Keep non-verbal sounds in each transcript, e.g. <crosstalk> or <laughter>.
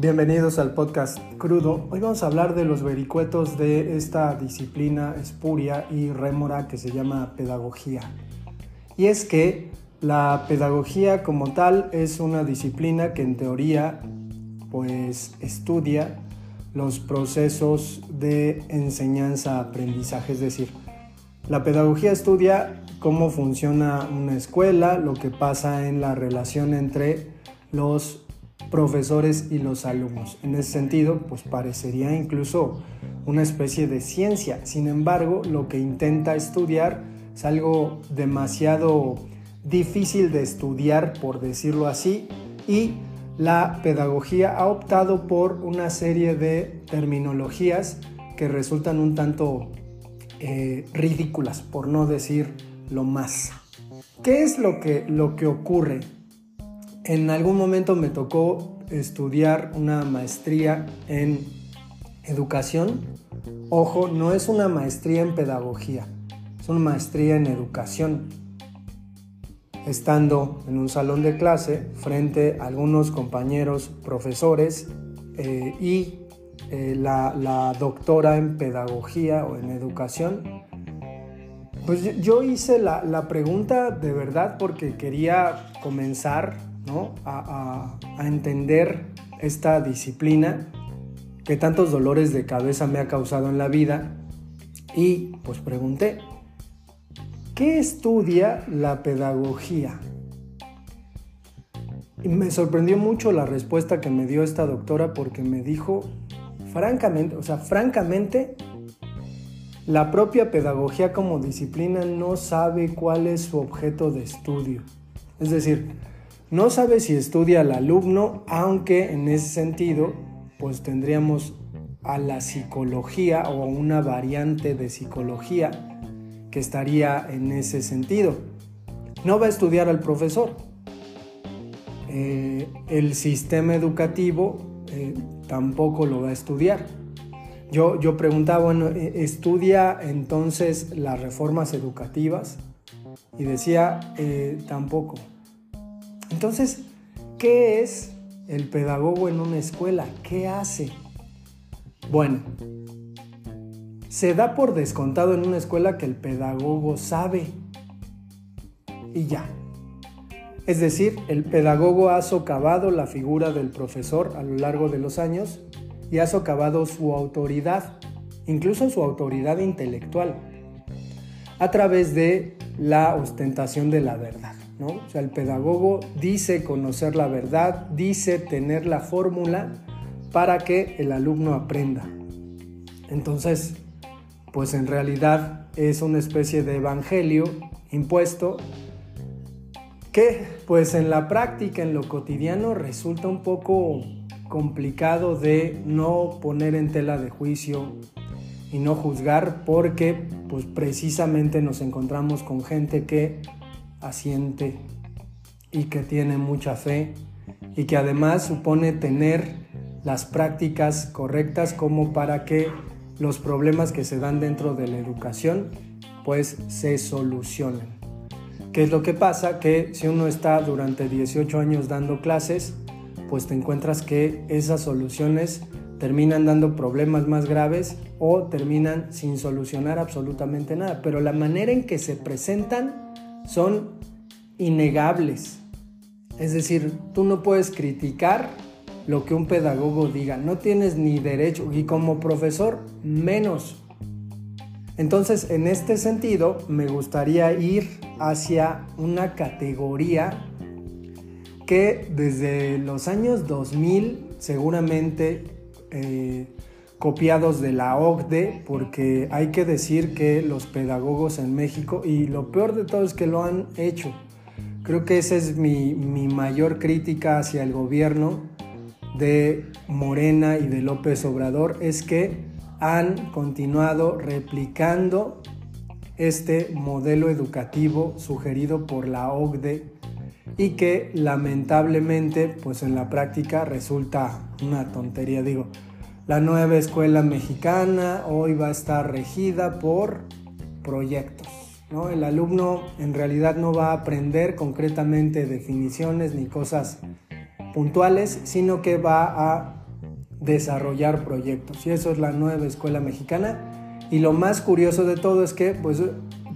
Bienvenidos al podcast crudo. Hoy vamos a hablar de los vericuetos de esta disciplina espuria y rémora que se llama pedagogía. Y es que la pedagogía como tal es una disciplina que en teoría pues estudia los procesos de enseñanza-aprendizaje, es decir, la pedagogía estudia cómo funciona una escuela, lo que pasa en la relación entre los profesores y los alumnos. En ese sentido, pues parecería incluso una especie de ciencia. Sin embargo, lo que intenta estudiar es algo demasiado difícil de estudiar, por decirlo así, y la pedagogía ha optado por una serie de terminologías que resultan un tanto eh, ridículas, por no decir lo más. ¿Qué es lo que, lo que ocurre? En algún momento me tocó estudiar una maestría en educación. Ojo, no es una maestría en pedagogía, es una maestría en educación. Estando en un salón de clase frente a algunos compañeros profesores eh, y eh, la, doctora en pedagogía o en educación, pues yo hice la, la pregunta de verdad porque quería comenzar a, entender esta disciplina que tantos dolores de cabeza me ha causado en la vida y pues pregunté, ¿qué estudia la pedagogía? Y me sorprendió mucho la respuesta que me dio esta doctora porque me dijo, francamente, o sea, francamente, la propia pedagogía como disciplina no sabe cuál es su objeto de estudio. Es decir, no sabe si estudia al alumno, aunque en ese sentido, pues tendríamos a la psicología o a una variante de psicología que estaría en ese sentido. No va a estudiar al profesor. Eh, el sistema educativo eh, tampoco lo va a estudiar. Yo, yo preguntaba, bueno, ¿e-, ¿estudia entonces las reformas educativas? Y decía, eh, tampoco. Entonces, ¿qué es el pedagogo en una escuela? ¿Qué hace? Bueno, se da por descontado en una escuela que el pedagogo sabe. Y ya. Es decir, el pedagogo ha socavado la figura del profesor a lo largo de los años y ha socavado su autoridad, incluso su autoridad intelectual, a través de la ostentación de la verdad. O sea, el pedagogo dice conocer la verdad, dice tener la fórmula para que el alumno aprenda. Entonces, pues en realidad es una especie de evangelio impuesto que pues en la práctica, en lo cotidiano, resulta un poco complicado de no poner en tela de juicio y no juzgar porque pues precisamente nos encontramos con gente que asiente y que tiene mucha fe y que además supone tener las prácticas correctas como para que los problemas que se dan dentro de la educación pues se solucionen. ¿Qué es lo que pasa? Que si uno está durante 18 años dando clases, pues te encuentras que esas soluciones terminan dando problemas más graves o terminan sin solucionar absolutamente nada. Pero la manera en que se presentan son innegables. Es decir, tú no puedes criticar lo que un pedagogo diga, no tienes ni derecho y como profesor menos. Entonces, en este sentido, me gustaría ir hacia una categoría que desde los años 2000 seguramente eh, copiados de la OCDE, porque hay que decir que los pedagogos en México, y lo peor de todo es que lo han hecho, creo que esa es mi, mi mayor crítica hacia el gobierno de Morena y de López Obrador, es que han continuado replicando este modelo educativo sugerido por la OCDE y que lamentablemente pues en la práctica resulta una tontería. Digo la nueva escuela mexicana hoy va a estar regida por proyectos. ¿no? El alumno en realidad no va a aprender concretamente definiciones ni cosas puntuales, sino que va a desarrollar proyectos. Y eso es la nueva escuela mexicana. Y lo más curioso de todo es que, pues,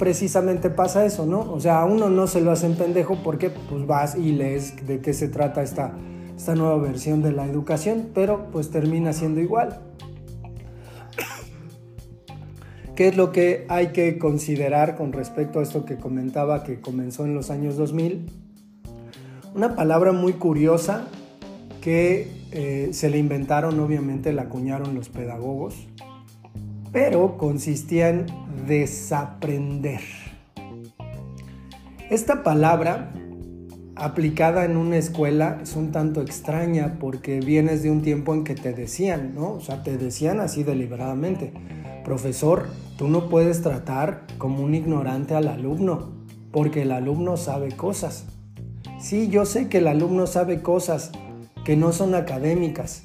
precisamente pasa eso, ¿no? O sea, a uno no se lo hacen pendejo porque, pues, vas y lees de qué se trata esta, esta nueva versión de la educación, pero, pues, termina siendo igual. ¿Qué es lo que hay que considerar con respecto a esto que comentaba que comenzó en los años 2000? Una palabra muy curiosa que eh, se le inventaron, obviamente la acuñaron los pedagogos, pero consistía en desaprender. Esta palabra aplicada en una escuela es un tanto extraña porque vienes de un tiempo en que te decían, ¿no? O sea, te decían así deliberadamente, profesor, tú no puedes tratar como un ignorante al alumno, porque el alumno sabe cosas. Sí, yo sé que el alumno sabe cosas que no son académicas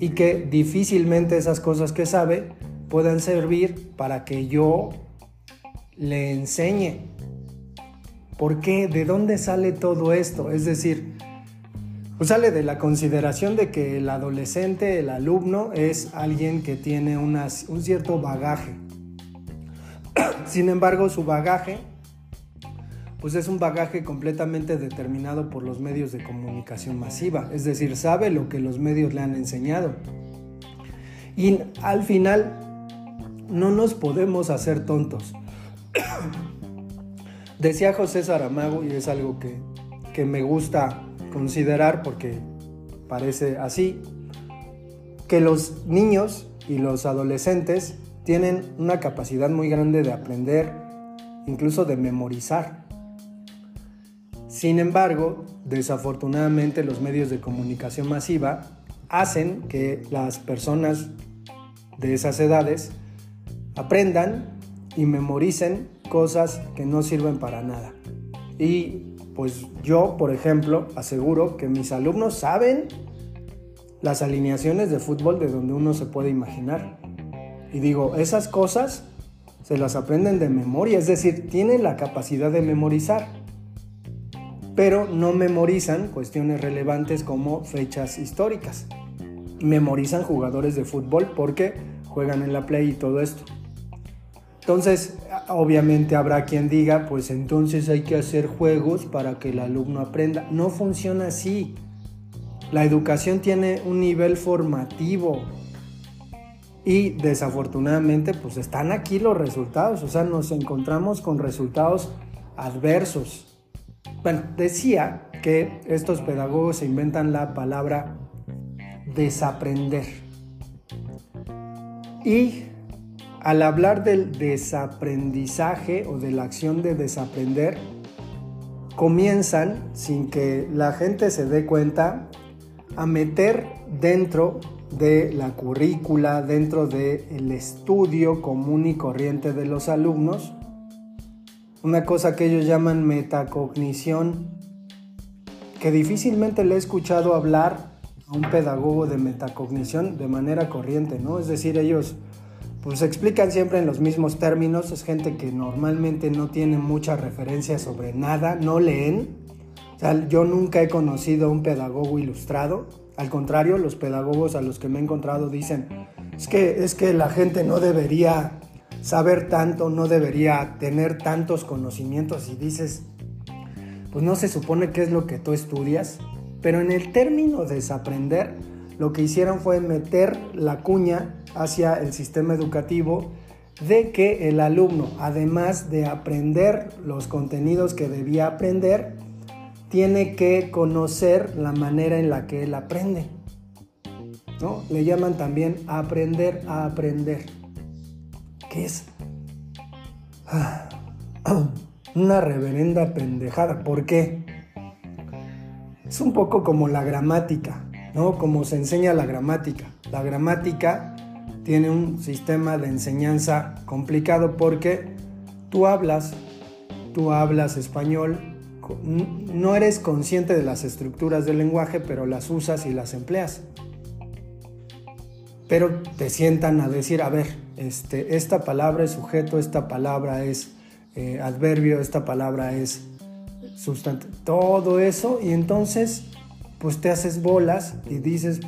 y que difícilmente esas cosas que sabe puedan servir para que yo le enseñe. ¿Por qué? ¿De dónde sale todo esto? Es decir, pues sale de la consideración de que el adolescente, el alumno, es alguien que tiene un cierto bagaje. <clears throat> Sin embargo, su bagaje pues es un bagaje completamente determinado por los medios de comunicación masiva, es decir, sabe lo que los medios le han enseñado. Y al final no nos podemos hacer tontos. <clears throat> Decía José Saramago, y es algo que, que me gusta considerar porque parece así, que los niños y los adolescentes tienen una capacidad muy grande de aprender, incluso de memorizar. Sin embargo, desafortunadamente los medios de comunicación masiva hacen que las personas de esas edades aprendan y memoricen cosas que no sirven para nada. Y pues yo, por ejemplo, aseguro que mis alumnos saben las alineaciones de fútbol de donde uno se puede imaginar. Y digo, esas cosas se las aprenden de memoria, es decir, tienen la capacidad de memorizar pero no memorizan cuestiones relevantes como fechas históricas. Memorizan jugadores de fútbol porque juegan en la play y todo esto. Entonces, obviamente habrá quien diga, pues entonces hay que hacer juegos para que el alumno aprenda. No funciona así. La educación tiene un nivel formativo y desafortunadamente pues están aquí los resultados, o sea, nos encontramos con resultados adversos. Bueno, decía que estos pedagogos se inventan la palabra desaprender. Y al hablar del desaprendizaje o de la acción de desaprender, comienzan, sin que la gente se dé cuenta, a meter dentro de la currícula, dentro del estudio común y corriente de los alumnos, una cosa que ellos llaman metacognición, que difícilmente le he escuchado hablar a un pedagogo de metacognición de manera corriente, ¿no? Es decir, ellos pues explican siempre en los mismos términos, es gente que normalmente no tiene mucha referencia sobre nada, no leen. O sea, yo nunca he conocido a un pedagogo ilustrado, al contrario, los pedagogos a los que me he encontrado dicen, es que, es que la gente no debería saber tanto, no debería tener tantos conocimientos y dices, pues no se supone qué es lo que tú estudias, pero en el término desaprender, lo que hicieron fue meter la cuña hacia el sistema educativo de que el alumno, además de aprender los contenidos que debía aprender, tiene que conocer la manera en la que él aprende. ¿no? Le llaman también aprender a aprender es ah, <clears throat> una reverenda pendejada. ¿Por qué? Es un poco como la gramática, ¿no? Como se enseña la gramática. La gramática tiene un sistema de enseñanza complicado porque tú hablas, tú hablas español, no eres consciente de las estructuras del lenguaje, pero las usas y las empleas. Pero te sientan a decir, a ver, este, esta palabra es sujeto, esta palabra es eh, adverbio, esta palabra es sustantivo, todo eso y entonces pues te haces bolas y dices,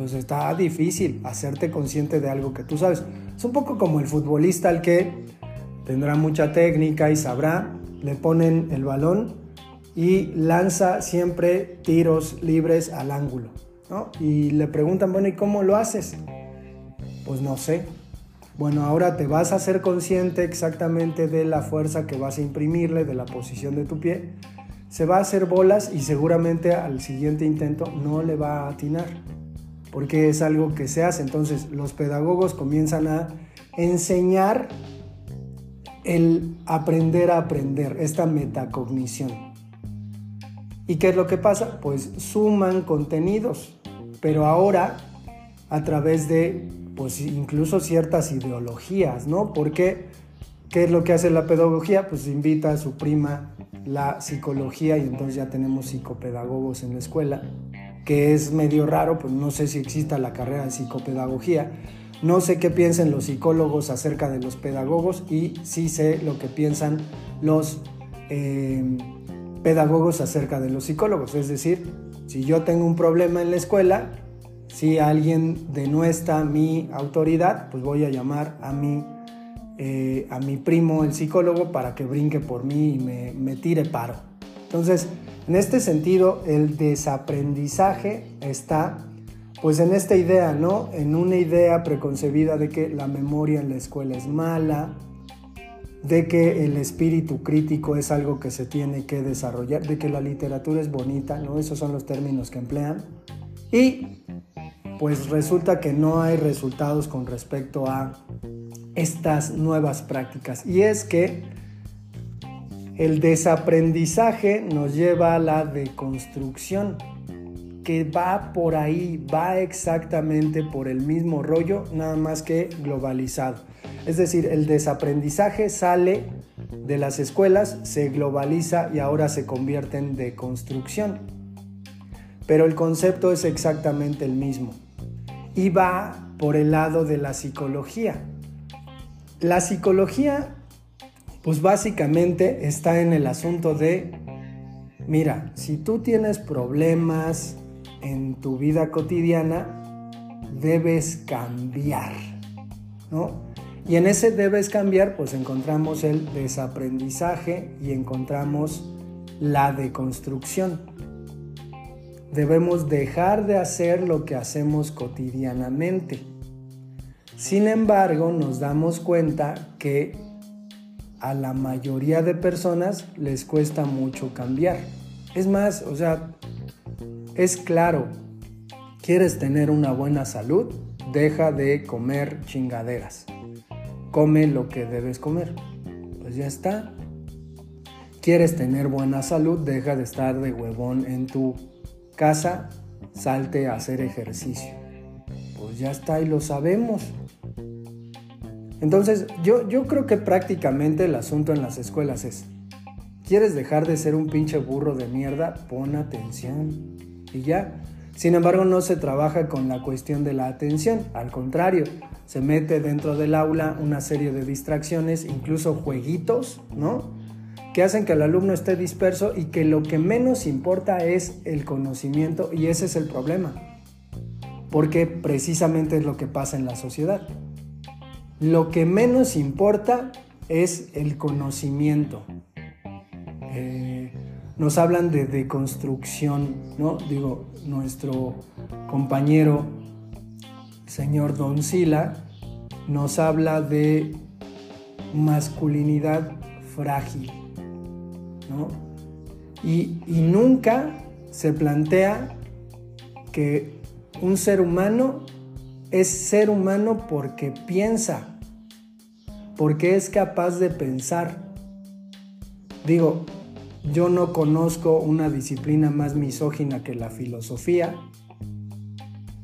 pues está difícil hacerte consciente de algo que tú sabes. Es un poco como el futbolista al que tendrá mucha técnica y sabrá, le ponen el balón y lanza siempre tiros libres al ángulo. ¿no? Y le preguntan, bueno, ¿y cómo lo haces? Pues no sé. Bueno, ahora te vas a ser consciente exactamente de la fuerza que vas a imprimirle, de la posición de tu pie. Se va a hacer bolas y seguramente al siguiente intento no le va a atinar, porque es algo que se hace. Entonces los pedagogos comienzan a enseñar el aprender a aprender, esta metacognición. ¿Y qué es lo que pasa? Pues suman contenidos, pero ahora a través de pues incluso ciertas ideologías, ¿no? Porque ¿qué es lo que hace la pedagogía? Pues invita a su prima la psicología y entonces ya tenemos psicopedagogos en la escuela, que es medio raro, pues no sé si exista la carrera de psicopedagogía, no sé qué piensan los psicólogos acerca de los pedagogos y sí sé lo que piensan los eh, pedagogos acerca de los psicólogos. Es decir, si yo tengo un problema en la escuela, si alguien denuestra mi autoridad, pues voy a llamar a mi, eh, a mi primo, el psicólogo, para que brinque por mí y me, me tire paro. Entonces, en este sentido, el desaprendizaje está pues en esta idea, ¿no? En una idea preconcebida de que la memoria en la escuela es mala, de que el espíritu crítico es algo que se tiene que desarrollar, de que la literatura es bonita, ¿no? Esos son los términos que emplean. Y pues resulta que no hay resultados con respecto a estas nuevas prácticas. Y es que el desaprendizaje nos lleva a la deconstrucción que va por ahí, va exactamente por el mismo rollo, nada más que globalizado. Es decir, el desaprendizaje sale de las escuelas, se globaliza y ahora se convierte en deconstrucción. Pero el concepto es exactamente el mismo y va por el lado de la psicología. La psicología, pues básicamente está en el asunto de, mira, si tú tienes problemas, en tu vida cotidiana debes cambiar, ¿no? Y en ese debes cambiar, pues encontramos el desaprendizaje y encontramos la deconstrucción. Debemos dejar de hacer lo que hacemos cotidianamente. Sin embargo, nos damos cuenta que a la mayoría de personas les cuesta mucho cambiar. Es más, o sea, es claro, ¿quieres tener una buena salud? Deja de comer chingaderas. Come lo que debes comer. Pues ya está. ¿Quieres tener buena salud? Deja de estar de huevón en tu casa. Salte a hacer ejercicio. Pues ya está y lo sabemos. Entonces, yo, yo creo que prácticamente el asunto en las escuelas es, ¿quieres dejar de ser un pinche burro de mierda? Pon atención y ya. Sin embargo, no se trabaja con la cuestión de la atención, al contrario, se mete dentro del aula una serie de distracciones, incluso jueguitos, ¿no? Que hacen que el alumno esté disperso y que lo que menos importa es el conocimiento y ese es el problema, porque precisamente es lo que pasa en la sociedad. Lo que menos importa es el conocimiento. Eh, nos hablan de deconstrucción, ¿no? Digo, nuestro compañero, señor Don Sila, nos habla de masculinidad frágil, ¿no? Y, y nunca se plantea que un ser humano es ser humano porque piensa, porque es capaz de pensar. Digo, yo no conozco una disciplina más misógina que la filosofía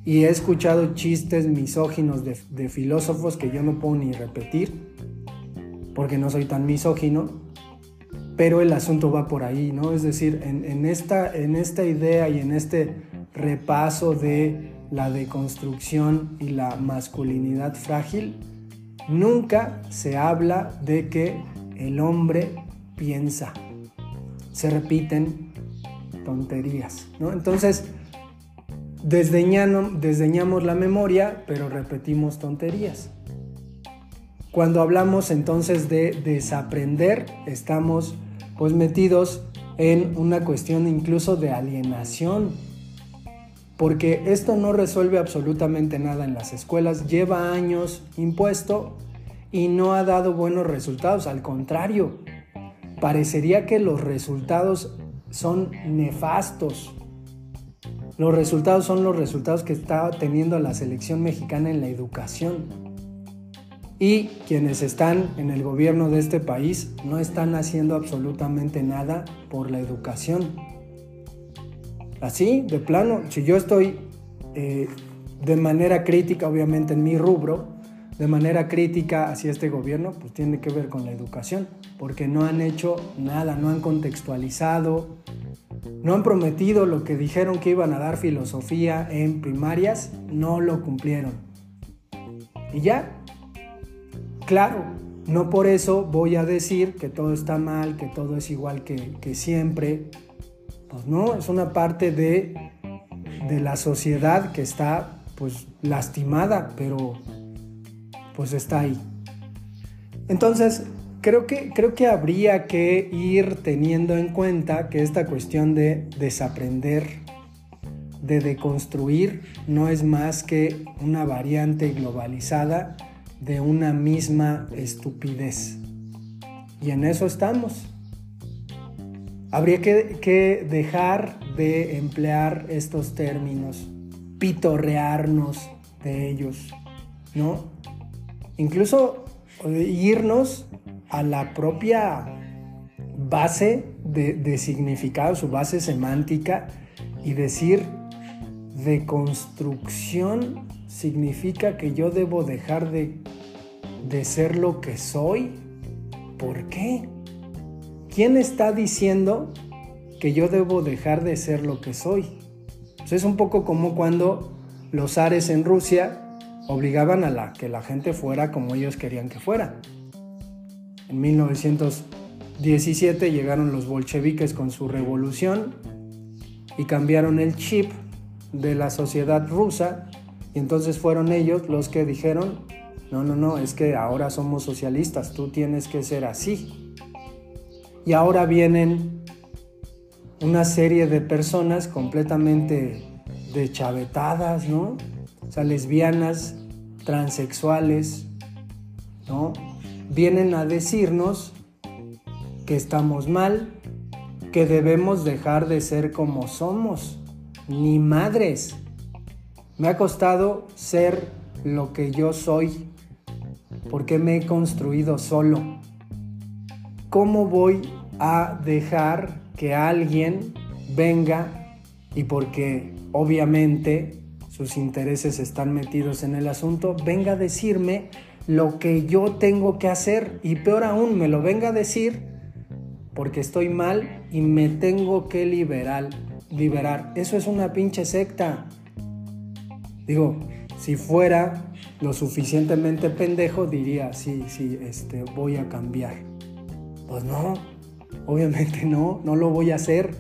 y he escuchado chistes misóginos de, filósofos que yo no puedo ni repetir porque no soy tan misógino, pero el asunto va por ahí, ¿no? Es decir, en, esta, en esta idea y en este repaso de la deconstrucción y la masculinidad frágil, nunca se habla de que el hombre piensa se repiten tonterías, ¿no? Entonces, desdeñamos la memoria, pero repetimos tonterías. Cuando hablamos entonces de desaprender, estamos pues metidos en una cuestión incluso de alienación, porque esto no resuelve absolutamente nada en las escuelas, lleva años impuesto y no ha dado buenos resultados, al contrario, parecería que los resultados son nefastos. Los resultados son los resultados que está teniendo la selección mexicana en la educación. Y quienes están en el gobierno de este país no están haciendo absolutamente nada por la educación. Así, de plano, si yo estoy eh, de manera crítica, obviamente en mi rubro, de manera crítica hacia este gobierno, pues tiene que ver con la educación, porque no han hecho nada, no han contextualizado, no han prometido lo que dijeron que iban a dar filosofía en primarias, no lo cumplieron. Y ya, Claro, no por eso voy a decir que todo está mal, que todo es igual que, siempre. Pues no, es una parte de, de la sociedad que está pues lastimada, pero pues está ahí. Entonces, creo que, creo que habría que ir teniendo en cuenta que esta cuestión de desaprender, de deconstruir, no es más que una variante globalizada de una misma estupidez. Y en eso estamos. Habría que, dejar de emplear estos términos, pitorrearnos de ellos, ¿no? Incluso irnos a la propia base de, de significado, su base semántica y decir de construcción significa que yo debo dejar de, ser lo que soy. ¿Por qué? ¿Quién está diciendo que yo debo dejar de ser lo que soy? Pues es un poco como cuando los zares en Rusia obligaban a la, que la gente fuera como ellos querían que fuera. En 1917 llegaron los bolcheviques con su revolución y cambiaron el chip de la sociedad rusa y entonces fueron ellos los que dijeron, no, no, no, es que ahora somos socialistas, tú tienes que ser así. Y ahora vienen una serie de personas completamente dechavetadas, ¿no? O sea, lesbianas, transexuales, ¿no? Vienen a decirnos que estamos mal, que debemos dejar de ser como somos, ni madres. Me ha costado ser lo que yo soy porque me he construido solo. ¿Cómo voy a dejar que alguien venga y porque obviamente sus intereses están metidos en el asunto, venga a decirme lo que yo tengo que hacer y peor aún me lo venga a decir porque estoy mal y me tengo que liberar, liberar. Eso es una pinche secta. Digo, si fuera lo suficientemente pendejo, diría, sí, sí, este, voy a cambiar. Pues no, obviamente no, no lo voy a hacer.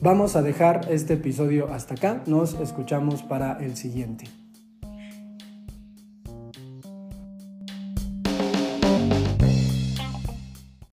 Vamos a dejar este episodio hasta acá, nos escuchamos para el siguiente.